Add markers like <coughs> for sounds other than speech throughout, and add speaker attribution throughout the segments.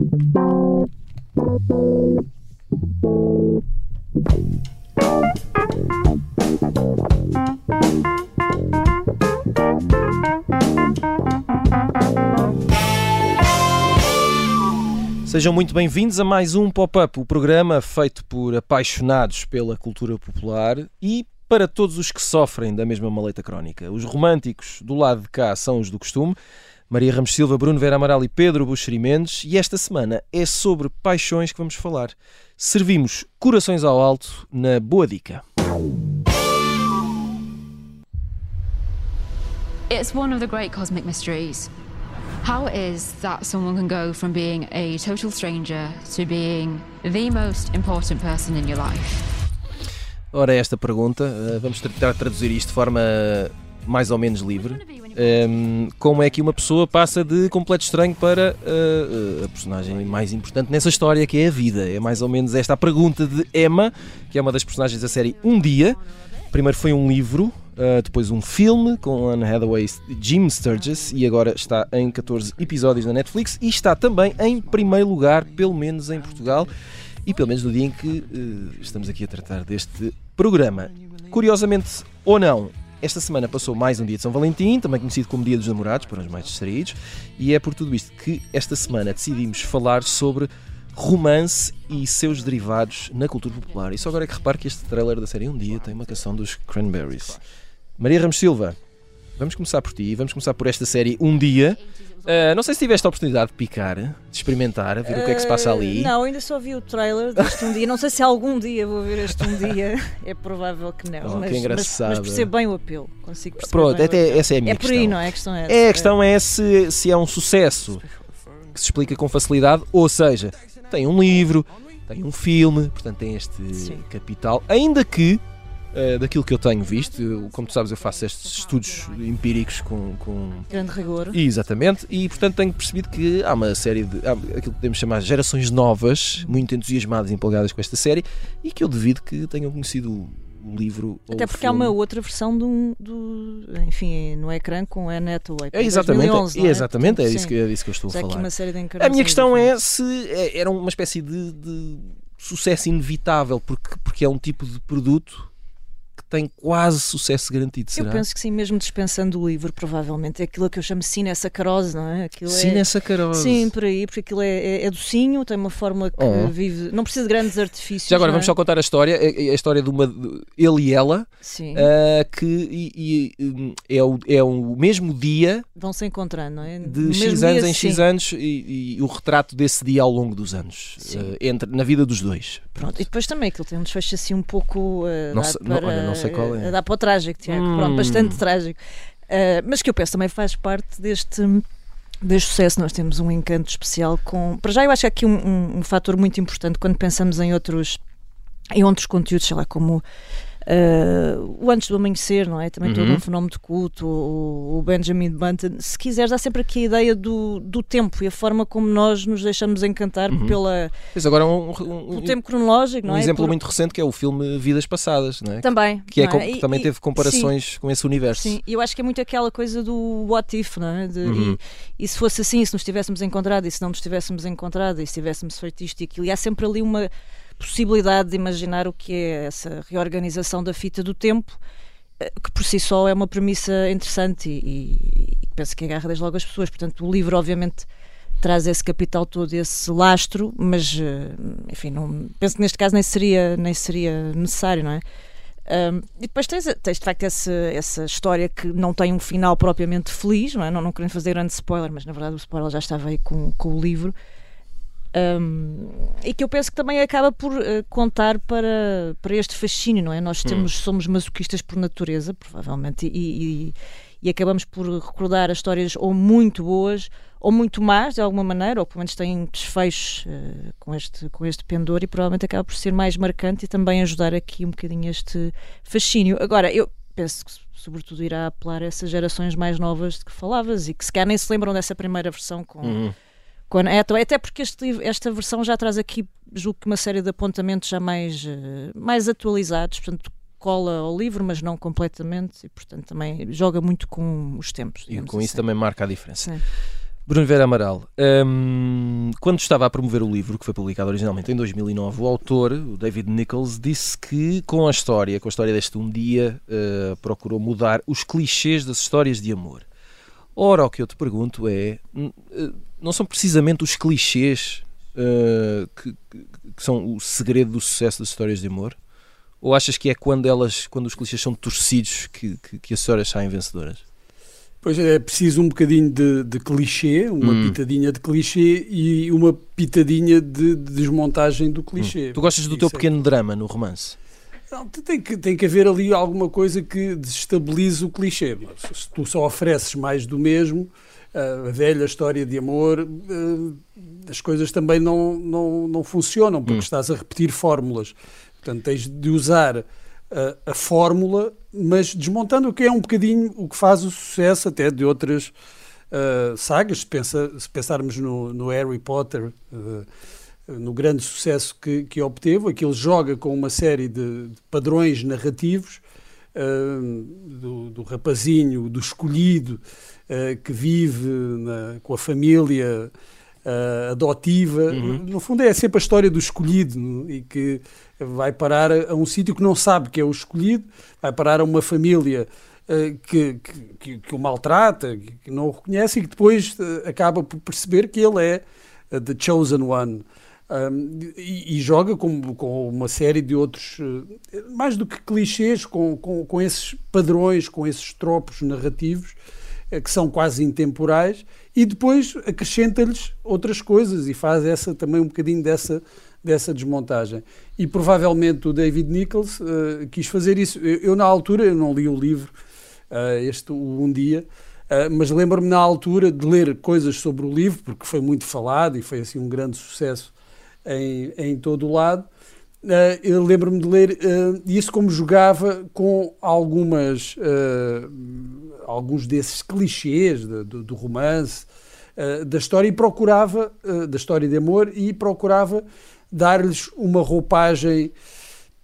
Speaker 1: Sejam muito bem-vindos a mais um Pop-Up, o programa feito por apaixonados pela cultura popular e para todos os que sofrem da mesma maleta crónica. Os românticos do lado de cá são os do costume, Maria Ramos Silva, Bruno Vera Amaral e Pedro Buxeri Mendes, e esta semana é sobre paixões que vamos falar. Servimos corações ao alto na Boa Dica.
Speaker 2: It's one of the great cosmic mysteries. How it is that someone can go from being a total stranger to being the most important person in your life?
Speaker 1: Ora, esta pergunta, eh, vamos tentar traduzir isto de forma mais ou menos livre. Um, como é que uma pessoa passa de completo estranho para uh, a personagem mais importante nessa história que é a vida? É mais ou menos esta a pergunta de Emma, que é uma das personagens da série Um Dia. Primeiro foi um livro, uh, depois um filme com Anne Hathaway e Jim Sturgis e agora está em 14 episódios na Netflix e está também em primeiro lugar, pelo menos em Portugal e pelo menos no dia em que uh, estamos aqui a tratar deste programa. Curiosamente ou não, esta semana passou mais um dia de São Valentim, também conhecido como Dia dos Namorados, para os mais distraídos, e é por tudo isto que esta semana decidimos falar sobre romance e seus derivados na cultura popular. E só agora é que repare que este trailer da série Um Dia tem uma canção dos Cranberries. Maria Ramos Silva, vamos começar por ti, vamos começar por esta série Um Dia. Uh, não sei se tiveste a oportunidade de picar, de experimentar, ver uh, o que é que se passa ali.
Speaker 3: Não, ainda só vi o trailer deste um dia. Não sei se algum dia vou ver este um dia. <laughs> É provável que não.
Speaker 1: Oh,
Speaker 3: mas,
Speaker 1: que engraçado.
Speaker 3: Mas, mas percebo bem o apelo. Consigo perceber.
Speaker 1: Pronto, até essa é a minha
Speaker 3: é
Speaker 1: questão.
Speaker 3: É por aí, não é? A questão é,
Speaker 1: é a questão é se, se é um sucesso que se explica com facilidade, ou seja, tem um livro, tem um filme, portanto tem este Sim. capital, ainda que Uh, daquilo que eu tenho visto, eu, como tu sabes, eu faço estes estudos empíricos com, com...
Speaker 3: grande rigor.
Speaker 1: Exatamente, e portanto tenho percebido que há uma série de há aquilo que podemos chamar de gerações novas, muito entusiasmadas e empolgadas com esta série, e que eu devido que tenham conhecido o livro.
Speaker 3: Até porque há uma outra versão do, do enfim, no ecrã com a Netway.
Speaker 1: É exatamente,
Speaker 3: 2011,
Speaker 1: é, é, exatamente, é, isso que, é isso que eu estou a falar. a minha questão é se é, era uma espécie de, de sucesso inevitável, porque, porque é um tipo de produto tem quase sucesso garantido, será?
Speaker 3: Eu penso que sim, mesmo dispensando o livro, provavelmente. É aquilo que eu chamo cinesacarose, não é? Aquilo
Speaker 1: cinesacarose.
Speaker 3: É... Sim, por aí, porque aquilo é, é, é docinho, tem uma forma que oh. vive... Não precisa de grandes artifícios.
Speaker 1: Já agora,
Speaker 3: é?
Speaker 1: vamos só contar a história. A, história de uma... Ele e ela,
Speaker 3: sim.
Speaker 1: Uh, que e, e, hum, é, o, é o mesmo dia...
Speaker 3: Vão se encontrando, não é?
Speaker 1: De X anos dia, em X sim. anos e, e, o retrato desse dia ao longo dos anos. Uh, entre, na vida dos dois.
Speaker 3: Pronto, e depois também aquilo tem um desfecho assim um pouco... Uh,
Speaker 1: não, para... não, olha, não sei qual é.
Speaker 3: Dá para o trágico, Tiago. Hum. Pronto, bastante trágico. Uh, mas que eu penso também faz parte deste deste sucesso nós temos um encanto especial com para já eu acho que aqui um, um, um fator muito importante quando pensamos em outros em outros conteúdos sei lá como Uh, o Antes do Amanhecer, não é? Também uhum. todo um fenómeno de culto, o, o, Benjamin Button. Se quiseres, há sempre aqui a ideia do, do tempo e a forma como nós nos deixamos encantar uhum. pela,
Speaker 1: pois agora um, um,
Speaker 3: um tempo cronológico,
Speaker 1: não
Speaker 3: um
Speaker 1: é? Um exemplo
Speaker 3: Por...
Speaker 1: muito recente que é o filme Vidas Passadas, não é?
Speaker 3: Também.
Speaker 1: Que, é,
Speaker 3: é?
Speaker 1: que também
Speaker 3: e,
Speaker 1: teve comparações
Speaker 3: sim,
Speaker 1: com esse universo.
Speaker 3: Sim, e eu acho que é muito aquela coisa do what if, não é? De, uhum. e, e, se fosse assim, se nos tivéssemos encontrado e se não nos tivéssemos encontrado e se tivéssemos feito isto e aquilo, e há sempre ali uma possibilidade de imaginar o que é essa reorganização da fita do tempo, eh, que por si só é uma premissa interessante e, e penso que agarra desde logo as pessoas. Portanto, o livro, obviamente, traz esse capital todo, esse lastro, mas, eh, enfim, não, penso que neste caso nem seria, nem seria necessário, não é? Um, e depois tens, tens de facto essa, essa história que não tem um final propriamente feliz, não é? Não, não querendo fazer grande spoiler, mas na verdade o spoiler já estava aí com, com o livro. Um, e que eu penso que também acaba por uh, contar para, para este fascínio, não é? Nós temos, hum. somos masoquistas por natureza, provavelmente, e, e, e, acabamos por recordar as histórias ou muito boas ou muito más, de alguma maneira, ou pelo menos têm desfechos uh, com, este, com este pendor, e provavelmente acaba por ser mais marcante e também ajudar aqui um bocadinho este fascínio. Agora, eu penso que sobretudo irá apelar a essas gerações mais novas de que falavas e que se calhar nem se lembram dessa primeira versão com. Uhum quando, é, até porque este, esta versão já traz aqui, julgo que uma série de apontamentos já mais, eh, mais atualizados, portanto cola ao livro, mas não completamente, e portanto também joga muito com os tempos.
Speaker 1: E com
Speaker 3: assim.
Speaker 1: isso também marca a diferença.
Speaker 3: Sim.
Speaker 1: Bruno Vera Amaral, um, quando estava a promover o livro, que foi publicado originalmente em 2009, o autor, o David Nichols, disse que com a história, com a história deste um dia, uh, procurou mudar os clichês das histórias de amor. Ora, o que eu te pergunto é, eh, não são precisamente os clichês uh, que, que, são o segredo do sucesso das histórias de amor? Ou achas que é quando elas, quando os clichês são torcidos que, que, que as histórias saem vencedoras?
Speaker 4: Pois é, preciso um bocadinho de, de clichê, uma hum. pitadinha de clichê e uma pitadinha de, de desmontagem do clichê.
Speaker 1: Hum. Tu gostas do Isso teu é... pequeno drama no romance?
Speaker 4: Não, tem que, tem que haver ali alguma coisa que desestabilize o clichê. Se tu só ofereces mais do mesmo, a velha história de amor, as coisas também não, não, não funcionam, porque hum. estás a repetir fórmulas. Portanto, tens de usar a, a, fórmula, mas desmontando o que é um bocadinho o que faz o sucesso até de outras uh, sagas. Se, pensa, se pensarmos no, no Harry Potter, uh, no grande sucesso que, que obteve, aquilo joga com uma série de, de padrões narrativos uh, do, do, rapazinho, do escolhido, que vive na, com a família uh, adotiva. Uhum. No fundo, é sempre a história do escolhido e que vai parar a, a um sítio que não sabe que é o escolhido, vai parar a uma família uh, que, que, que, o maltrata, que, não o reconhece e que depois uh, acaba por perceber que ele é the chosen one. Um, e, e, joga com, com uma série de outros, mais do que clichês, com, com, com esses padrões, com esses tropos narrativos que são quase intemporais e depois acrescenta-lhes outras coisas e faz essa também um bocadinho dessa dessa desmontagem. E provavelmente o David Nichols uh, quis fazer isso. Eu, eu, na altura, eu não li o livro, uh, este Um Dia, uh, mas lembro-me na altura de ler coisas sobre o livro, porque foi muito falado e foi assim um grande sucesso em, em todo o lado. eu lembro-me de ler isso como jogava com algumas alguns desses clichês do, do, do romance, uh, da história, e procurava, uh, da história de amor, e procurava dar-lhes uma roupagem,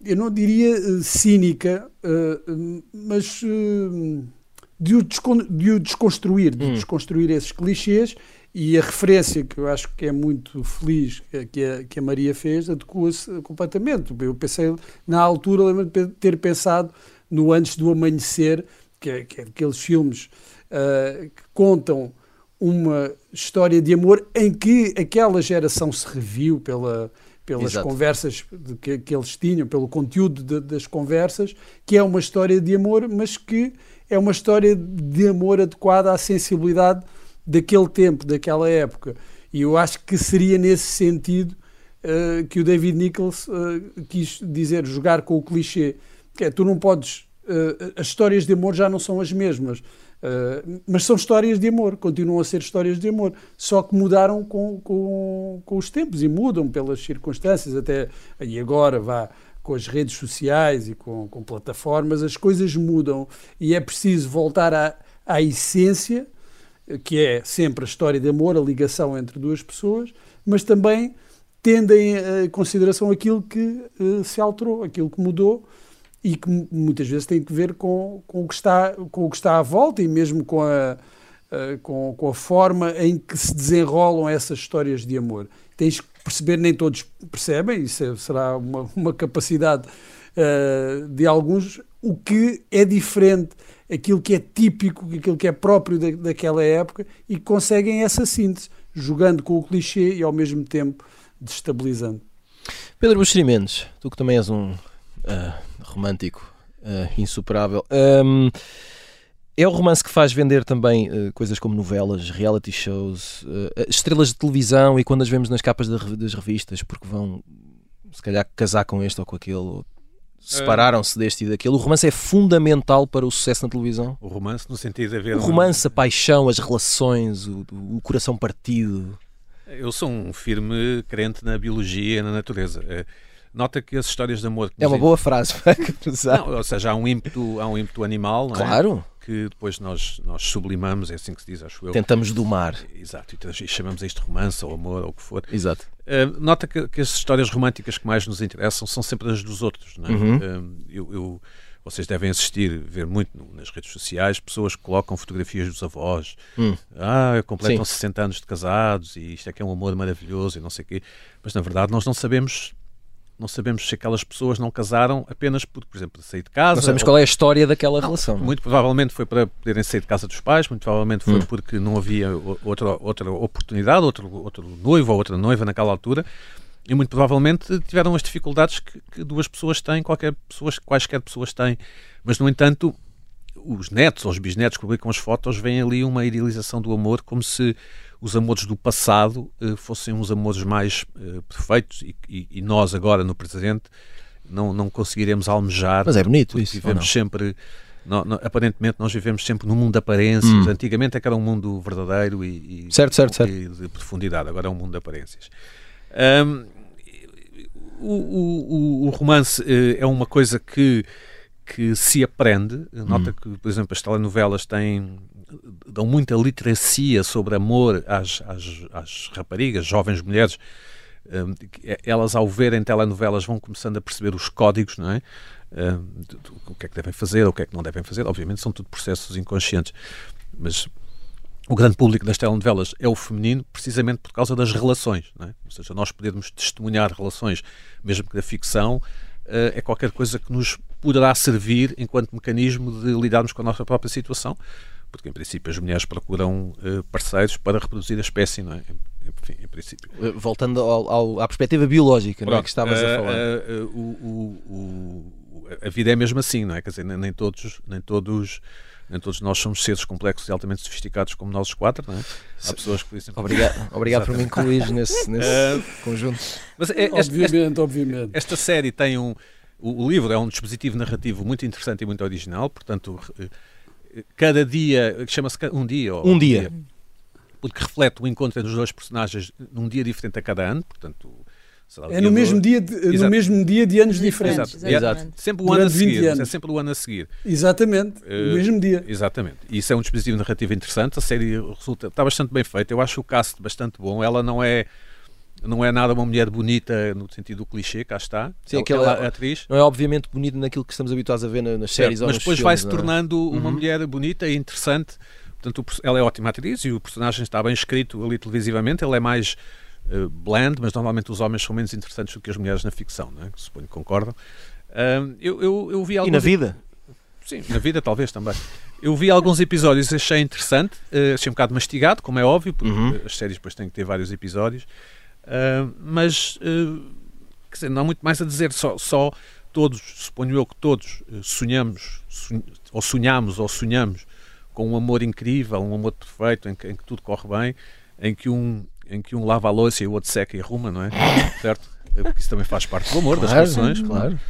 Speaker 4: eu não diria uh, cínica, mas de o, de o, desconstruir, de hum. desconstruir esses clichês e a referência que eu acho que é muito feliz que a, que a Maria fez adequa-se completamente. Eu pensei, na altura, lembro de ter pensado no Antes do Amanhecer, que é, que é aqueles filmes uh, que contam uma história de amor em que aquela geração se reviu pela, pelas Exato. conversas que, que, eles tinham, pelo conteúdo de, das conversas, que é uma história de amor, mas que é uma história de amor adequada à sensibilidade daquele tempo, daquela época. E eu acho que seria nesse sentido uh, que o David Nichols uh, quis dizer, jogar com o clichê. Que é, tu não podes uh, as histórias de amor já não são as mesmas. Mas são histórias de amor, continuam a ser histórias de amor, só que mudaram com, com, com os tempos e mudam pelas circunstâncias, até e agora vá com as redes sociais e com, com plataformas, as coisas mudam e é preciso voltar à, à essência, que é sempre a história de amor, a ligação entre duas pessoas, mas também tendo em consideração aquilo que uh, se alterou, aquilo que mudou e que muitas vezes tem que ver com, com, o, que está, com o que está à volta e mesmo com a, com, com a forma em que se desenrolam essas histórias de amor. Tens que perceber, nem todos percebem, isso é, será uma, <laughs> uma capacidade uh, de alguns, o que é diferente, aquilo que é típico, aquilo que é próprio da, daquela época e conseguem essa síntese, jogando com o clichê e ao mesmo tempo destabilizando.
Speaker 1: Pedro Buxeri Mendes, tu que também és um uh, romântico uh, insuperável. Um, é o romance que faz vender também uh, coisas como novelas, reality shows, estrelas de televisão e quando as vemos nas capas das revistas, porque vão se calhar casar com este ou com aquele, ou separaram-se deste e daquele. O romance é fundamental para o sucesso na televisão.
Speaker 5: O romance, no sentido de haver.
Speaker 1: O romance, a paixão, as relações, o, o coração partido.
Speaker 5: Eu sou um firme crente na biologia e na natureza. Nota que as histórias de amor.
Speaker 1: É uma boa frase <laughs> para
Speaker 5: Não, ou seja, há um ímpeto, há um ímpeto animal,
Speaker 1: é? claro.
Speaker 5: É? Que depois nós, nós sublimamos, é assim que se diz, acho eu.
Speaker 1: Tentamos domar.
Speaker 5: Exato, e chamamos isto romance ou amor ou o que for.
Speaker 1: Exato.
Speaker 5: Uh, nota que, que, as histórias românticas que mais nos interessam são sempre as dos outros. Não é?
Speaker 1: Uhum.
Speaker 5: Uh, eu, eu, vocês devem assistir, ver muito nas redes sociais, pessoas que colocam fotografias dos avós.
Speaker 1: Hum.
Speaker 5: Ah, completam
Speaker 1: Sim.
Speaker 5: 60 anos de casados e isto é que é um amor maravilhoso e não sei o quê. Mas na verdade nós não sabemos não sabemos se aquelas pessoas não casaram apenas por, por exemplo, sair de casa.
Speaker 1: Não sabemos
Speaker 5: ou-
Speaker 1: qual é a história daquela relação.
Speaker 5: muito provavelmente foi para poderem sair de casa dos pais, muito provavelmente foi
Speaker 1: Hum.
Speaker 5: porque não havia outra, outra oportunidade, outro, outro noivo ou outra noiva naquela altura. E muito provavelmente tiveram as dificuldades que, que duas pessoas têm, qualquer pessoas, quaisquer pessoas têm. Mas, no entanto, os netos ou os bisnetos que publicam as fotos veem ali uma idealização do amor como se os amores do passado eh, fossem uns amores mais eh, perfeitos e, e- e nós agora no presente não, não conseguiremos almejar
Speaker 1: Mas é bonito isso.
Speaker 5: vivemos
Speaker 1: não?
Speaker 5: sempre nó- nó- aparentemente nós vivemos sempre num mundo de aparências
Speaker 1: Hum.
Speaker 5: antigamente é que era um mundo verdadeiro e, e-
Speaker 1: Certo, certo, certo.
Speaker 5: de profundidade agora é um mundo de aparências Ahm, o, o- o- romance eh, é uma coisa que que se aprende nota que por exemplo as telenovelas têm dão muita literacia sobre amor às, às, às raparigas, jovens mulheres Hum, que elas ao verem telenovelas vão começando a perceber os códigos, não é? Hum, o que é que devem fazer, o que é que não devem fazer. Obviamente são tudo processos inconscientes, mas o grande público das telenovelas é o feminino precisamente por causa das relações, é? Ou seja, nós podermos testemunhar relações, mesmo que da ficção, eh, é qualquer coisa que nos poderá servir enquanto mecanismo de lidarmos com a nossa própria situação, porque em princípio as mulheres procuram eh, parceiros para reproduzir a espécie, não é? Enfim, em princípio.
Speaker 1: Eh, Voltando ao- ao- à perspectiva biológica não é,
Speaker 5: Pronto,
Speaker 1: que estavas a falar.
Speaker 5: eh, eh, o- o- o- a vida é mesmo assim, não é? Quer dizer, nem, nem todos, nem todos, nem todos nós somos seres complexos e altamente sofisticados como nós os quatro, não é? Há pessoas que, por exemplo,
Speaker 1: Obrigado, <laughs> obrigado por me incluir nesse, <laughs> nesse conjunto.
Speaker 5: Mas é- este- este-
Speaker 4: obviamente, obviamente.
Speaker 5: esta série tem um. O, o livro é um dispositivo narrativo muito interessante e muito original, portanto, cada dia, chama-se um dia. ou
Speaker 1: Um dia.
Speaker 5: Porque reflete o encontro entre os dois personagens num dia diferente a cada ano, portanto.
Speaker 4: É no mesmo,
Speaker 5: do-
Speaker 4: dia de, no
Speaker 5: Exato.
Speaker 4: mesmo dia de anos
Speaker 3: Diferentes.
Speaker 4: diferentes.
Speaker 5: Exato.
Speaker 3: exatamente.
Speaker 5: Sempre o ano a
Speaker 4: Durante 20
Speaker 5: seguir. É sempre o ano a seguir.
Speaker 4: Exatamente,
Speaker 5: Eh,
Speaker 4: no mesmo dia.
Speaker 5: Exatamente. E isso é um dispositivo narrativo interessante. A série resulta, está bastante bem feita. Eu acho o cast bastante bom. Ela não é. Não é nada uma mulher bonita no sentido do clichê, cá está.
Speaker 1: Sim,
Speaker 5: Ela-
Speaker 1: aquela-
Speaker 5: ela é atriz.
Speaker 1: Não é obviamente bonito naquilo que estamos habituados a ver na- nas séries
Speaker 5: Certo,
Speaker 1: ou
Speaker 5: mas depois vai-se
Speaker 1: é?
Speaker 5: tornando uma
Speaker 1: Uhum.
Speaker 5: mulher bonita e interessante. Portanto, ela é ótima atriz e o personagem está bem escrito ali televisivamente. Ele é mais eh, bland, mas normalmente os homens são menos interessantes do que as mulheres na ficção, não é? suponho que concordam. Ahm, eu, eu, eu vi
Speaker 1: E
Speaker 5: alguns
Speaker 1: na vida?
Speaker 5: Sim, na vida talvez também. Eu vi alguns episódios e achei interessante, eh, achei um bocado mastigado, como é óbvio, porque
Speaker 1: Uhum.
Speaker 5: as séries depois têm que ter vários episódios, Ah, mas eh, quer dizer, não há muito mais a dizer, só, só todos, suponho eu que todos eh, sonhamos, son- ou sonhamos ou sonhamos com um amor incrível, um amor perfeito, em que, em que tudo corre bem, em que um, em que um lava a louça e o outro seca e arruma, não é? <laughs> certo? Eh, Porque isso também faz parte do amor, das
Speaker 1: Claro,
Speaker 5: relações.
Speaker 1: claro.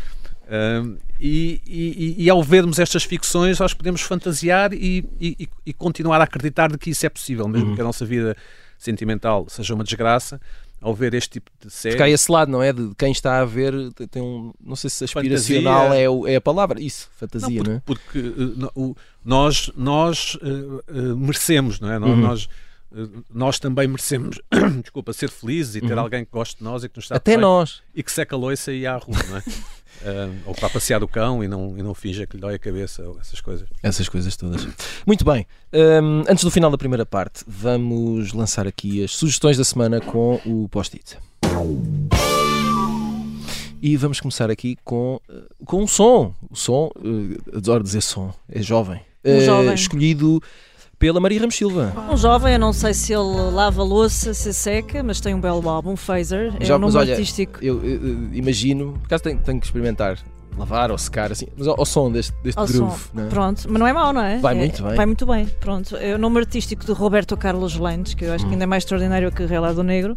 Speaker 5: Um, e, e- e- ao vermos estas ficções, nós podemos fantasiar e, e- e continuar a acreditar de que isso é possível, mesmo
Speaker 1: Uhum.
Speaker 5: que a nossa vida sentimental seja uma desgraça. Ao ver este tipo de série,
Speaker 1: Porque há esse lado, não é? De quem está a ver, tem- um. Não sei se aspiracional é, o- é a palavra. Isso,
Speaker 5: Não,
Speaker 1: fantasia, não,
Speaker 5: porque,
Speaker 1: é?
Speaker 5: porque, no- o- nós, nós uh, uh, merecemos, não é? Nós,
Speaker 1: Uhum.
Speaker 5: nós, uh, nós também merecemos, <coughs> desculpa, ser felizes e ter
Speaker 1: Uhum.
Speaker 5: alguém que goste de nós e que nos está
Speaker 1: Até nós.
Speaker 5: e que seca a loiça e à rua, não é? <laughs> Uh, ou para passear o cão e não, e não finja que lhe dói a cabeça, ou essas coisas.
Speaker 1: Essas coisas todas. Muito bem. Hum, antes do final da primeira parte, vamos lançar aqui as sugestões da semana com o post-it. E vamos começar aqui com, eh, com um som. O som, eh, adoro dizer som, é jovem.
Speaker 3: Um jovem.
Speaker 1: Escolhido pela Maria Ramos Silva.
Speaker 3: Um jovem, eu não sei se ele lava louça, se seca, mas tem um belo álbum, Phaser. É
Speaker 1: Já-
Speaker 3: um nome
Speaker 1: olha,
Speaker 3: artístico.
Speaker 1: Eu, eh, eh, imagino, por acaso tenho, tenho que experimentar lavar ou secar assim, mas ao, ao som deste, deste
Speaker 3: Ao
Speaker 1: groove.
Speaker 3: som.
Speaker 1: não é?
Speaker 3: Pronto, mas não é mau, não é?
Speaker 1: Vai
Speaker 3: É-
Speaker 1: muito bem.
Speaker 3: Vai muito bem, pronto. É o nome artístico de Roberto Carlos Landes, que eu acho que
Speaker 1: Hum.
Speaker 3: ainda é mais extraordinário que Relado Negro,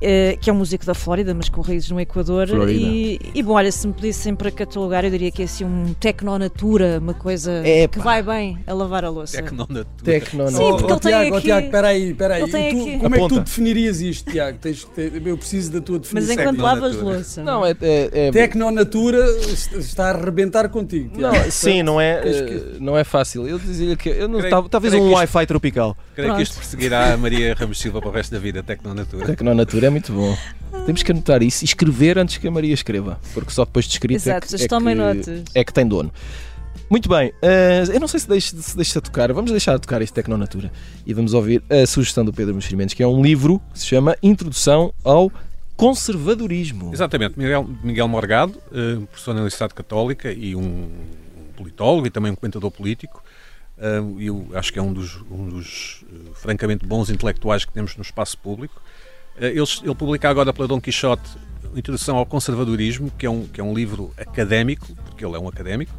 Speaker 3: eh, que é um músico da Flórida, mas com raízes no Equador. E, e bom, olha, se me pedissem para catalogar, eu diria que é assim um tecnonatura, uma coisa
Speaker 1: Epá.
Speaker 3: que vai bem a lavar a louça.
Speaker 5: Tecnonatura.
Speaker 1: Tecno,
Speaker 3: Sim, porque ele tem
Speaker 4: Tiago, oh,
Speaker 3: aqui-
Speaker 4: Tiago, peraí, peraí.
Speaker 3: Ele tem
Speaker 4: Tu-
Speaker 3: aqui-
Speaker 4: Como é que
Speaker 1: Aponta.
Speaker 4: tu definirias isto, Tiago? Tens que eu preciso da tua
Speaker 3: Mas
Speaker 4: definição.
Speaker 3: enquanto lavas
Speaker 5: Tecnonatura.
Speaker 3: louça.
Speaker 1: Não, é, é, é-
Speaker 4: Tecnonatura está a arrebentar contigo, Tiago.
Speaker 1: Não, sim, não é, eh, não é fácil. Eu dizia que eu não,
Speaker 5: Creio-
Speaker 1: tal- talvez
Speaker 5: creio
Speaker 1: um
Speaker 5: que isto-
Speaker 1: Wi-Fi tropical.
Speaker 5: Creio
Speaker 3: Pronto.
Speaker 5: que isto perseguirá a Maria Ramos Silva para o resto da vida, Tecnonatura.
Speaker 1: Tecnonatura é muito bom. Temos que anotar isso e escrever antes que a Maria escreva, porque só depois de escrito
Speaker 3: Exato,
Speaker 1: é que, é, que, é que tem dono. Muito bem, uh, eu não sei se deixa, se deixa tocar, vamos deixar de tocar isto Tecnonatura e vamos ouvir a sugestão do Pedro Mexerimentos, que é um livro que se chama Introdução ao Conservadorismo.
Speaker 5: Exatamente, Miguel, Miguel Morgado, uh, professor na Universidade Católica e um, um politólogo e também um comentador político. Uh, eu acho que é um dos, um dos uh, francamente bons intelectuais que temos no espaço público. Ele, ele, publica agora pela Dom Quixote Introdução ao Conservadorismo, que é um, que é um livro académico, porque ele é um académico,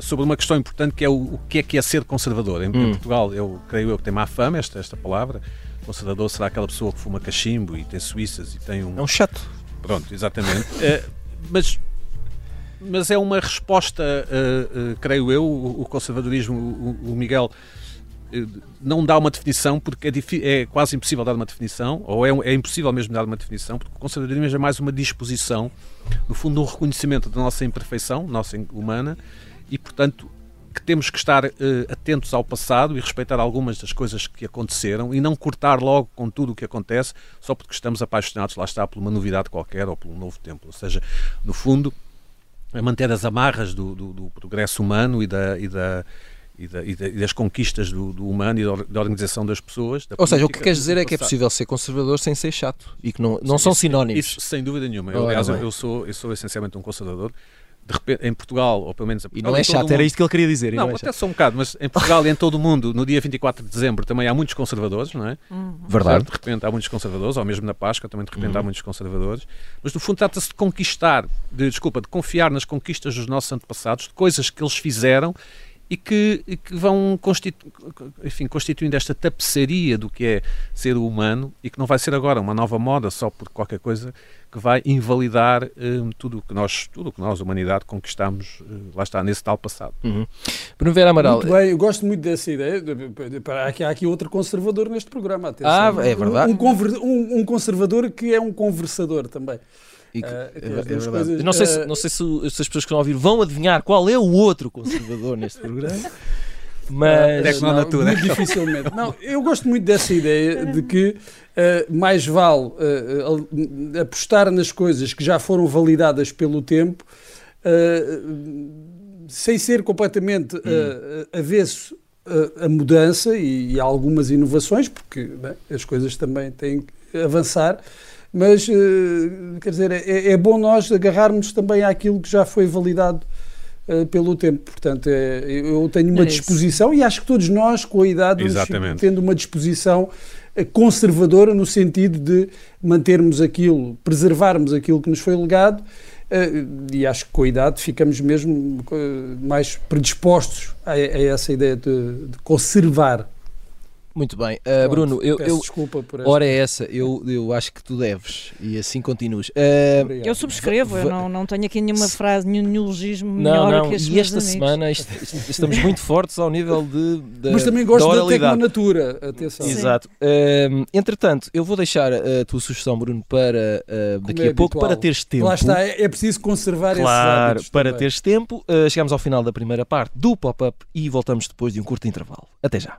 Speaker 5: sobre uma questão importante que é o, o que é que é ser conservador. Em, hum. Portugal, eu creio eu que tem má fama esta, esta palavra. Conservador será aquela pessoa que fuma cachimbo e tem suíças e tem um.
Speaker 1: É um chato.
Speaker 5: Pronto, exatamente. <laughs> mas mas é uma resposta, uh, uh, creio eu, o, o conservadorismo, o, o Miguel não dá uma definição porque é, é, quase impossível dar uma definição, ou é, é, impossível mesmo dar uma definição, porque o conservadorismo é mais uma disposição, no fundo, um reconhecimento da nossa imperfeição, nossa humana, e portanto que temos que estar atentos ao passado e respeitar algumas das coisas que aconteceram e não cortar logo com tudo o que acontece só porque estamos apaixonados, lá está, por uma novidade qualquer ou por um novo tempo. Ou seja, no fundo, a manter as amarras do, do, do progresso humano e, da, e, da, e, da, e, das conquistas do, do, humano e da organização das pessoas. Da
Speaker 1: Ou seja, o que queres dizer é que é possível ser conservador sem ser chato e que não, não Sim, são
Speaker 5: isso,
Speaker 1: sinónimos.
Speaker 5: Isso sem dúvida nenhuma. Eu, aliás, eu, sou, eu sou essencialmente um conservador de repente, em Portugal, ou pelo menos
Speaker 1: E não é chato, era isto que ele queria dizer.
Speaker 5: Não,
Speaker 1: não é
Speaker 5: até só um bocado, mas em Portugal e em todo o mundo, no dia 24 de dezembro, também há muitos conservadores, não é?
Speaker 1: Uhum. Verdade.
Speaker 5: De repente há muitos conservadores, ou mesmo na Páscoa também de repente uhum. há muitos conservadores. Mas no fundo trata-se de conquistar, de, desculpa, de confiar nas conquistas dos nossos antepassados, de coisas que eles fizeram e que, e que vão constitu, enfim, constituindo esta tapeçaria do que é ser humano e que não vai ser agora uma nova moda só por qualquer coisa que vai invalidar um, tudo o que nós, tudo que nós, humanidade, conquistamos, uh, lá está, nesse tal passado.
Speaker 1: Uhum. Bruno Vera Amaral.
Speaker 4: Muito bem, eu gosto muito dessa ideia. Há aqui, há aqui outro conservador neste programa.
Speaker 1: Atenção. Ah, é verdade.
Speaker 4: Um, um, um, conservador que é um conversador também.
Speaker 1: E que, uh, é, é coisas, não sei, se, não sei se, se, as pessoas que estão a ouvir vão adivinhar qual é o outro conservador neste programa. Mas
Speaker 4: não, muito dificilmente. Não, eu gosto muito dessa ideia de que uh, mais vale uh, apostar nas coisas que já foram validadas pelo tempo, sem ser completamente hum. avesso a mudança e, e, a algumas inovações, porque né, as coisas também têm que avançar. Mas, quer dizer, é, é bom nós agarrarmos também àquilo que já foi validado uh, pelo tempo. Portanto, é, eu tenho uma é disposição e acho que todos nós, com a idade, tendo uma disposição eh, conservadora no sentido de mantermos aquilo, preservarmos aquilo que nos foi legado e acho que com a idade ficamos mesmo mais predispostos a, a essa ideia de, de conservar
Speaker 1: muito bem. Uh, Bruno, eu,
Speaker 4: eu desculpa por
Speaker 1: esta. Ora é essa, eu, eu acho que tu deves e assim continuas.
Speaker 3: Uh, eu subscrevo, eu não, não tenho aqui nenhuma frase, nenhum neologismo melhor não, não. que
Speaker 1: E esta semana isto, estamos muito fortes ao nível de, de
Speaker 4: Mas também gosto da, da tecnonatura, atenção.
Speaker 1: Exato. Uh, entretanto, eu vou deixar a tua sugestão, Bruno, para daqui é a pouco, para teres tempo.
Speaker 4: Lá está, é, é preciso conservar
Speaker 1: claro,
Speaker 4: esses
Speaker 1: para
Speaker 4: também.
Speaker 1: teres tempo. chegamos ao final da primeira parte do pop-up e voltamos depois de um curto intervalo. Até já.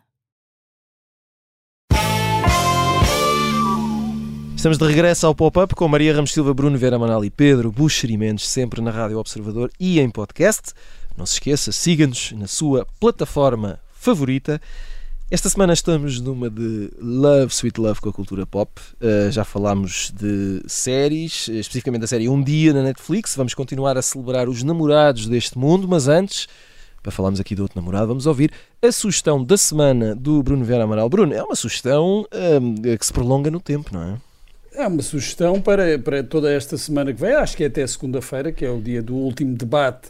Speaker 1: Estamos de regresso ao Pop-Up com Maria Ramos Silva, Bruno Vera Manal e Pedro Buxeri Mendes, sempre na Rádio Observador e em podcast. Não se esqueça, siga-nos na sua plataforma favorita. Esta semana estamos numa de Love, Sweet Love com a cultura pop. Uh, já falámos de séries, especificamente da série Um Dia na Netflix. Vamos continuar a celebrar os namorados deste mundo, mas antes, para falarmos aqui do outro namorado, vamos ouvir a sugestão da semana do Bruno Vera Amaral. Bruno, é uma sugestão uh, que se prolonga no tempo, não é?
Speaker 4: É uma sugestão para, para toda esta semana que vem, acho que é até segunda-feira, que é o dia do último debate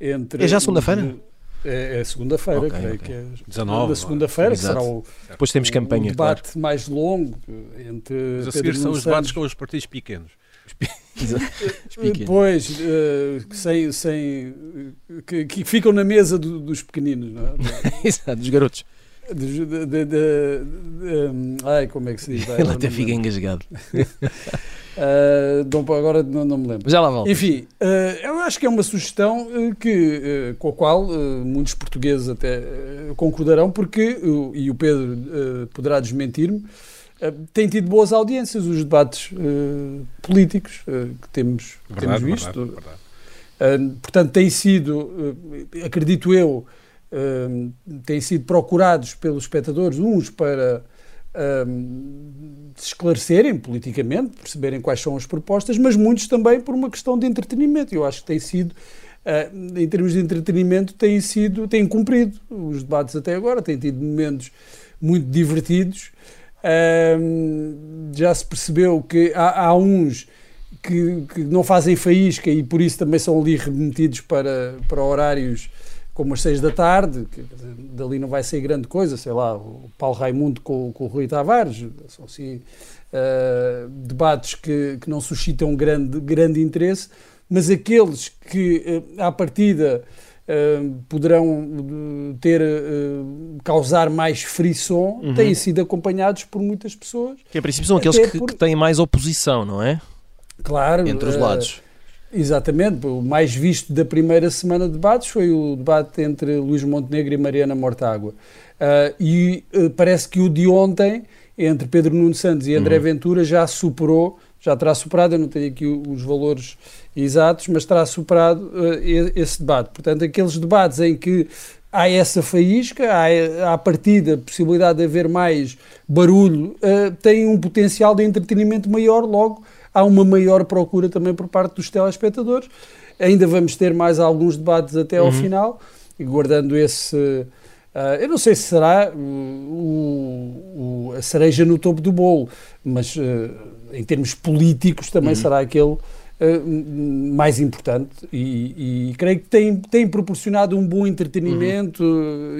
Speaker 4: entre.
Speaker 1: É já segunda-feira?
Speaker 4: É, é segunda-feira,
Speaker 1: Ok,
Speaker 4: creio
Speaker 1: ok.
Speaker 4: que é
Speaker 5: 19,
Speaker 4: da segunda-feira, será o,
Speaker 1: Depois temos
Speaker 4: o
Speaker 1: campanha,
Speaker 4: debate mais longo entre
Speaker 5: Mas a
Speaker 4: Pedro
Speaker 5: seguir são
Speaker 4: Nuno
Speaker 5: os debates com os partidos pequenos.
Speaker 1: claro. Exato. Explique. <laughs>
Speaker 4: Pois, eh, que sem, sem, que, que ficam na mesa do- dos pequeninos, não é? <laughs>
Speaker 1: Exato, dos garotos.
Speaker 4: De- de- de- de- hum, ai, como é que se diz?
Speaker 1: Ele até fica
Speaker 4: lembro.
Speaker 1: engasgado. <laughs>
Speaker 4: Não- agora não, não me lembro.
Speaker 1: Já lá volto.
Speaker 4: Enfim, eh, eu acho que é uma sugestão eh, que, com a qual muitos portugueses até concordarão, porque, e o Pedro poderá desmentir-me, tem tido boas audiências os debates políticos que temos, que temos
Speaker 5: Verdade,
Speaker 4: visto.
Speaker 5: verdade, verdade.
Speaker 4: Uh, portanto, têm sido, uh, acredito eu, uh, têm sido procurados pelos espectadores, uns para um, se esclarecerem politicamente, perceberem quais são as propostas, mas muitos também por uma questão de entretenimento. Eu acho que tem sido, uh, em termos de entretenimento, têm sido, têm cumprido os debates até agora, têm tido momentos muito divertidos. Um, já se percebeu que há, há uns que, que não fazem faísca e por isso também são ali remetidos para, para horários como as seis da tarde, que dali não vai ser grande coisa, sei lá, o Paulo Raimundo com, com o Rui Tavares, são assim uh, debates que, que não suscitam grande, grande interesse, mas aqueles que uh, à partida uh, poderão ter, uh, causar mais frisson,
Speaker 1: Uhum.
Speaker 4: têm sido acompanhados por muitas pessoas.
Speaker 1: Que em princípio são aqueles que,
Speaker 4: por-
Speaker 1: que têm mais oposição, não é?
Speaker 4: Claro.
Speaker 1: Entre os lados.
Speaker 4: Exatamente, o mais visto da primeira semana de debates foi o debate entre Luís Montenegro e Mariana Mortágua. Ah, e ah, parece que o de ontem, entre Pedro Nuno Santos e André Ventura, já superou, já terá superado, eu não tenho aqui os valores exatos, mas terá superado e- esse debate. Portanto, aqueles debates em que há essa faísca, há, há a partida, a possibilidade de haver mais barulho, ah, têm um potencial de entretenimento maior, logo há uma maior procura também por parte dos telespectadores. Ainda vamos ter mais alguns debates até ao final, e guardando esse. ah, eu não sei se será uh, o- o- a cereja no topo do bolo, mas ah, em termos políticos também será aquele ah, mais importante e, e creio que tem, tem proporcionado um bom entretenimento,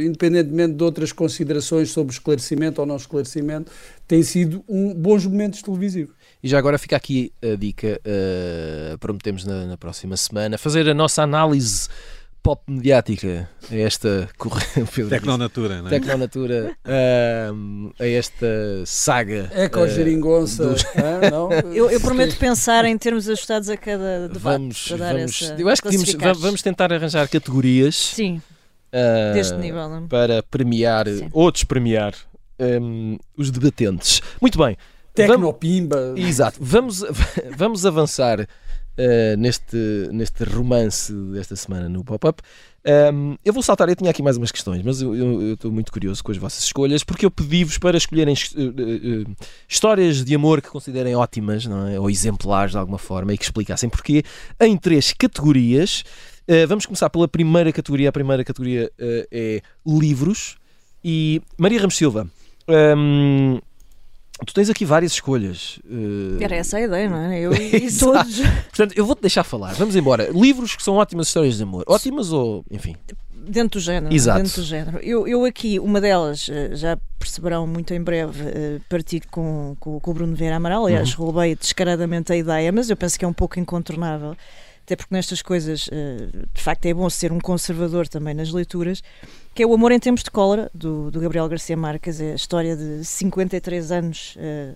Speaker 4: independentemente de outras considerações sobre esclarecimento ou não esclarecimento, tem sido um bons momentos televisivos.
Speaker 1: E já agora fica aqui a dica, eh, prometemos na, na próxima semana, fazer a nossa análise pop mediática a esta corrente <laughs>
Speaker 5: Tecnonatura, não é?
Speaker 1: Tecnonatura, ahm, a esta saga.
Speaker 4: Eco
Speaker 1: eh,
Speaker 4: geringonça,
Speaker 1: dos-
Speaker 4: hã? não? <laughs>
Speaker 3: Eu, eu prometo <laughs> pensar em termos ajustados a cada debate.
Speaker 1: Vamos,
Speaker 3: para dar
Speaker 1: vamos,
Speaker 3: essa,
Speaker 1: eu acho que va- vamos tentar arranjar categorias
Speaker 3: Sim,
Speaker 1: ah,
Speaker 3: deste nível. Não? é?
Speaker 1: para premiar
Speaker 3: Sim.
Speaker 1: ou despremiar ahm, os debatentes. Muito bem,
Speaker 4: Tecnopimba.
Speaker 1: Exato. Vamos, <laughs> vamos avançar eh, neste, neste romance desta semana no pop-up. Um, eu vou saltar, eu tinha aqui mais umas questões, mas eu estou muito curioso com as vossas escolhas, porque eu pedi-vos para escolherem eh, eh, histórias de amor que considerem ótimas, não é? ou exemplares de alguma forma, e que explicassem porquê, em três categorias. Eh, vamos começar pela primeira categoria. A primeira categoria é livros. E Maria Ramos Silva, hum, tu tens aqui várias escolhas. eh,
Speaker 3: Era essa a ideia, não é? Eu <laughs> e todos.
Speaker 1: Portanto, eu vou-te deixar falar. Vamos embora. Livros que são ótimas histórias de amor. Ótimas ou, enfim.
Speaker 3: Dentro do género.
Speaker 1: Exato.
Speaker 3: Dentro do género. Eu, eu aqui, uma delas, eh, já perceberão muito em breve, eh, partilho com, com, com o Bruno Vieira Amaral. Aliás,
Speaker 1: Uhum.
Speaker 3: roubei descaradamente a ideia, mas eu penso que é um pouco incontornável. Até porque nestas coisas, de facto, é bom ser um conservador também nas leituras, que é O Amor em Tempos de Cólera, do, do Gabriel Garcia Marques. É a história de 53 anos eh,